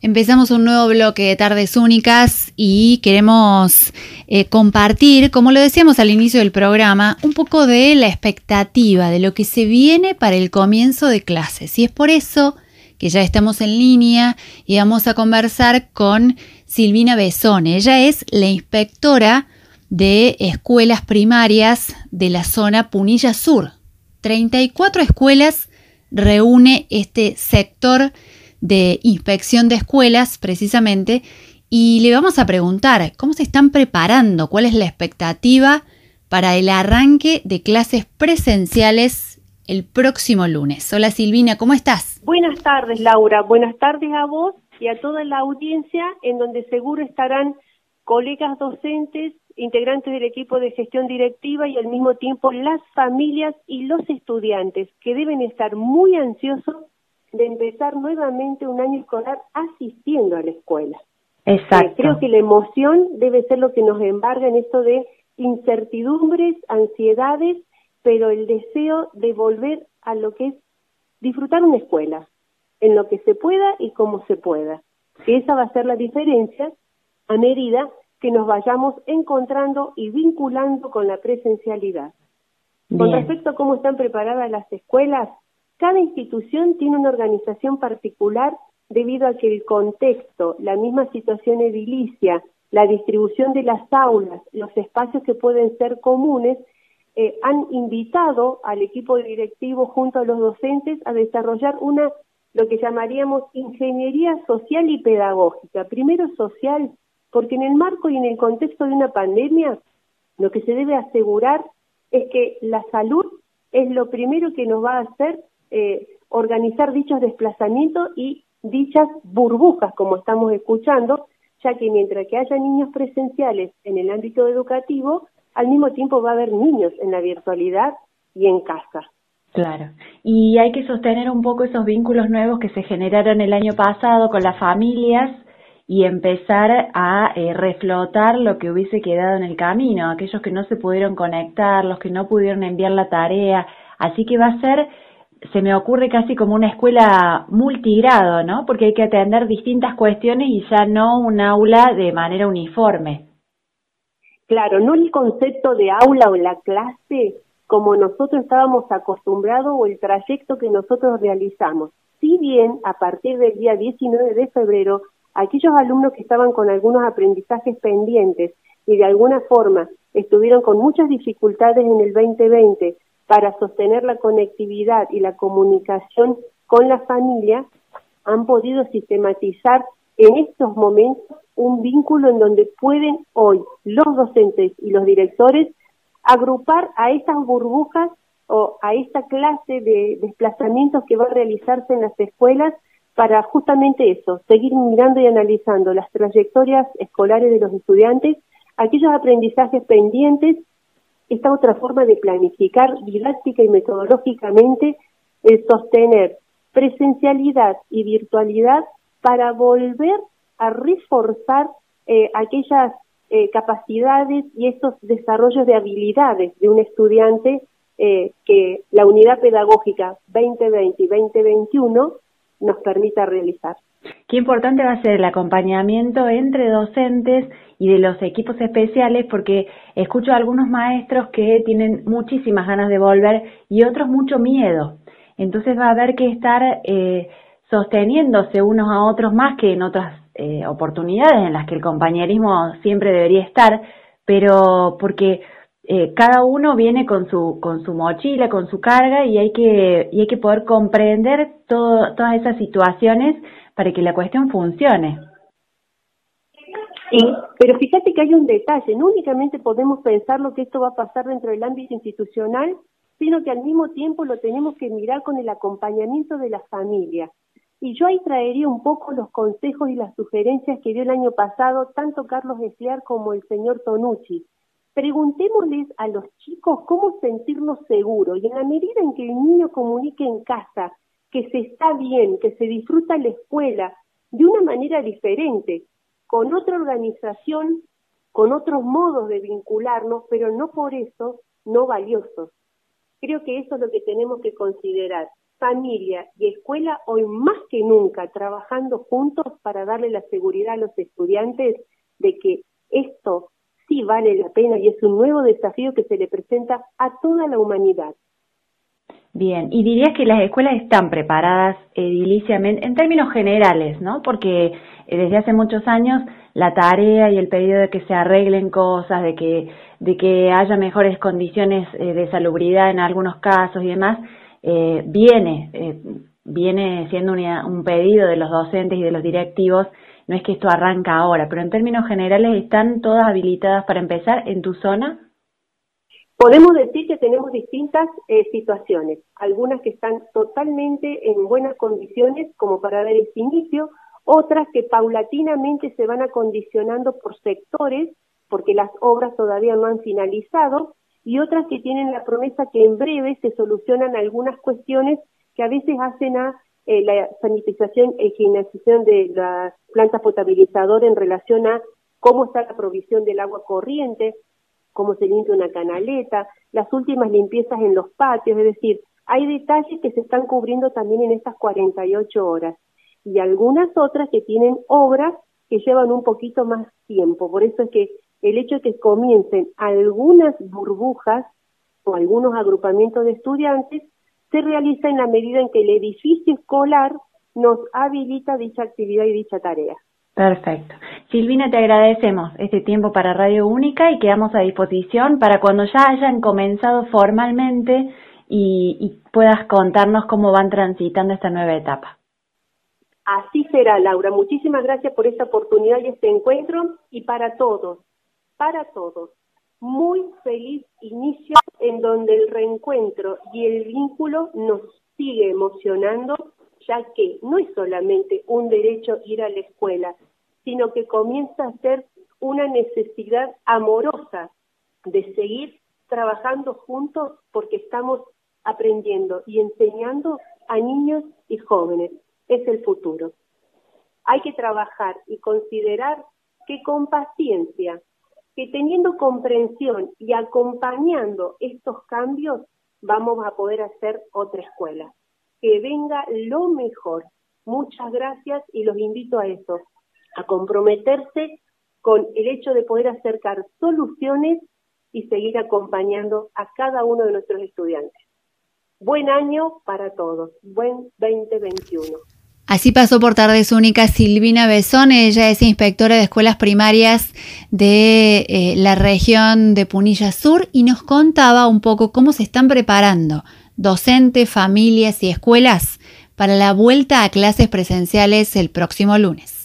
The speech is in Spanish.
Empezamos un nuevo bloque de tardes únicas y queremos eh, compartir, como lo decíamos al inicio del programa, un poco de la expectativa de lo que se viene para el comienzo de clases. Y es por eso que ya estamos en línea y vamos a conversar con Silvina Besone. Ella es la inspectora de escuelas primarias de la zona Punilla Sur. 34 escuelas reúne este sector de inspección de escuelas precisamente y le vamos a preguntar cómo se están preparando, cuál es la expectativa para el arranque de clases presenciales el próximo lunes. Hola Silvina, ¿cómo estás? Buenas tardes Laura, buenas tardes a vos y a toda la audiencia en donde seguro estarán colegas docentes, integrantes del equipo de gestión directiva y al mismo tiempo las familias y los estudiantes que deben estar muy ansiosos de empezar nuevamente un año escolar asistiendo a la escuela. Exacto. Eh, creo que la emoción debe ser lo que nos embarga en esto de incertidumbres, ansiedades, pero el deseo de volver a lo que es disfrutar una escuela, en lo que se pueda y como se pueda. Que esa va a ser la diferencia a medida que nos vayamos encontrando y vinculando con la presencialidad. Con respecto a cómo están preparadas las escuelas, cada institución tiene una organización particular debido a que el contexto, la misma situación edilicia, la distribución de las aulas, los espacios que pueden ser comunes, eh, han invitado al equipo directivo junto a los docentes a desarrollar una, lo que llamaríamos ingeniería social y pedagógica. Primero social, porque en el marco y en el contexto de una pandemia, lo que se debe asegurar es que la salud es lo primero que nos va a hacer eh, organizar dichos desplazamientos y dichas burbujas, como estamos escuchando, ya que mientras que haya niños presenciales en el ámbito educativo, al mismo tiempo va a haber niños en la virtualidad y en casa. Claro, y hay que sostener un poco esos vínculos nuevos que se generaron el año pasado con las familias y empezar a eh, reflotar lo que hubiese quedado en el camino, aquellos que no se pudieron conectar, los que no pudieron enviar la tarea. Así que va a ser se me ocurre casi como una escuela multigrado, ¿no? Porque hay que atender distintas cuestiones y ya no un aula de manera uniforme. Claro, no el concepto de aula o la clase como nosotros estábamos acostumbrados o el trayecto que nosotros realizamos. Si bien a partir del día 19 de febrero, aquellos alumnos que estaban con algunos aprendizajes pendientes y de alguna forma estuvieron con muchas dificultades en el 2020 para sostener la conectividad y la comunicación con la familia, han podido sistematizar en estos momentos un vínculo en donde pueden hoy los docentes y los directores agrupar a estas burbujas o a esta clase de desplazamientos que va a realizarse en las escuelas para justamente eso, seguir mirando y analizando las trayectorias escolares de los estudiantes, aquellos aprendizajes pendientes esta otra forma de planificar didáctica y metodológicamente el sostener presencialidad y virtualidad para volver a reforzar eh, aquellas eh, capacidades y estos desarrollos de habilidades de un estudiante eh, que la unidad pedagógica 2020 y 2021 nos permita realizar. Qué importante va a ser el acompañamiento entre docentes y de los equipos especiales porque escucho algunos maestros que tienen muchísimas ganas de volver y otros mucho miedo. Entonces va a haber que estar eh, sosteniéndose unos a otros más que en otras eh, oportunidades en las que el compañerismo siempre debería estar, pero porque eh, cada uno viene con su con su mochila, con su carga y hay que y hay que poder comprender todo, todas esas situaciones para que la cuestión funcione. Sí, pero fíjate que hay un detalle, no únicamente podemos pensar lo que esto va a pasar dentro del ámbito institucional, sino que al mismo tiempo lo tenemos que mirar con el acompañamiento de la familia. Y yo ahí traería un poco los consejos y las sugerencias que dio el año pasado tanto Carlos Esliar como el señor Tonucci. Preguntémosles a los chicos cómo sentirnos seguros y en la medida en que el niño comunique en casa que se está bien, que se disfruta la escuela de una manera diferente, con otra organización, con otros modos de vincularnos, pero no por eso no valiosos. Creo que eso es lo que tenemos que considerar. familia y escuela hoy más que nunca trabajando juntos para darle la seguridad a los estudiantes de que esto sí vale la pena y es un nuevo desafío que se le presenta a toda la humanidad. Bien, y dirías que las escuelas están preparadas ediliciamente, en términos generales, ¿no? Porque eh, desde hace muchos años la tarea y el pedido de que se arreglen cosas, de que, de que haya mejores condiciones eh, de salubridad en algunos casos y demás, eh, viene, viene siendo un pedido de los docentes y de los directivos. No es que esto arranca ahora, pero en términos generales están todas habilitadas para empezar en tu zona. Podemos decir que tenemos distintas eh, situaciones, algunas que están totalmente en buenas condiciones como para dar ese inicio, otras que paulatinamente se van acondicionando por sectores porque las obras todavía no han finalizado y otras que tienen la promesa que en breve se solucionan algunas cuestiones que a veces hacen a eh, la sanitización e higienización de la planta potabilizadora en relación a cómo está la provisión del agua corriente, cómo se limpia una canaleta, las últimas limpiezas en los patios, es decir, hay detalles que se están cubriendo también en estas 48 horas y algunas otras que tienen obras que llevan un poquito más tiempo. Por eso es que el hecho de que comiencen algunas burbujas o algunos agrupamientos de estudiantes se realiza en la medida en que el edificio escolar nos habilita dicha actividad y dicha tarea. Perfecto. Silvina, te agradecemos este tiempo para Radio Única y quedamos a disposición para cuando ya hayan comenzado formalmente y, puedas contarnos cómo van transitando esta nueva etapa. Así será, Laura. Muchísimas gracias por esta oportunidad y este encuentro y para todos, para todos, muy feliz inicio en donde el reencuentro y el vínculo nos sigue emocionando ya que no es solamente un derecho ir a la escuela, sino que comienza a ser una necesidad amorosa de seguir trabajando juntos porque estamos aprendiendo y enseñando a niños y jóvenes. Es el futuro. Hay que trabajar y considerar que con paciencia, que teniendo comprensión y acompañando estos cambios, vamos a poder hacer otra escuela que venga lo mejor. Muchas gracias y los invito a eso, a comprometerse con el hecho de poder acercar soluciones y seguir acompañando a cada uno de nuestros estudiantes. Buen año para todos, buen 2021. Así pasó por Tardes Únicas Silvina Besón, ella es inspectora de escuelas primarias de eh, la región de Punilla Sur y nos contaba un poco cómo se están preparando docentes, familias y escuelas para la vuelta a clases presenciales el próximo lunes.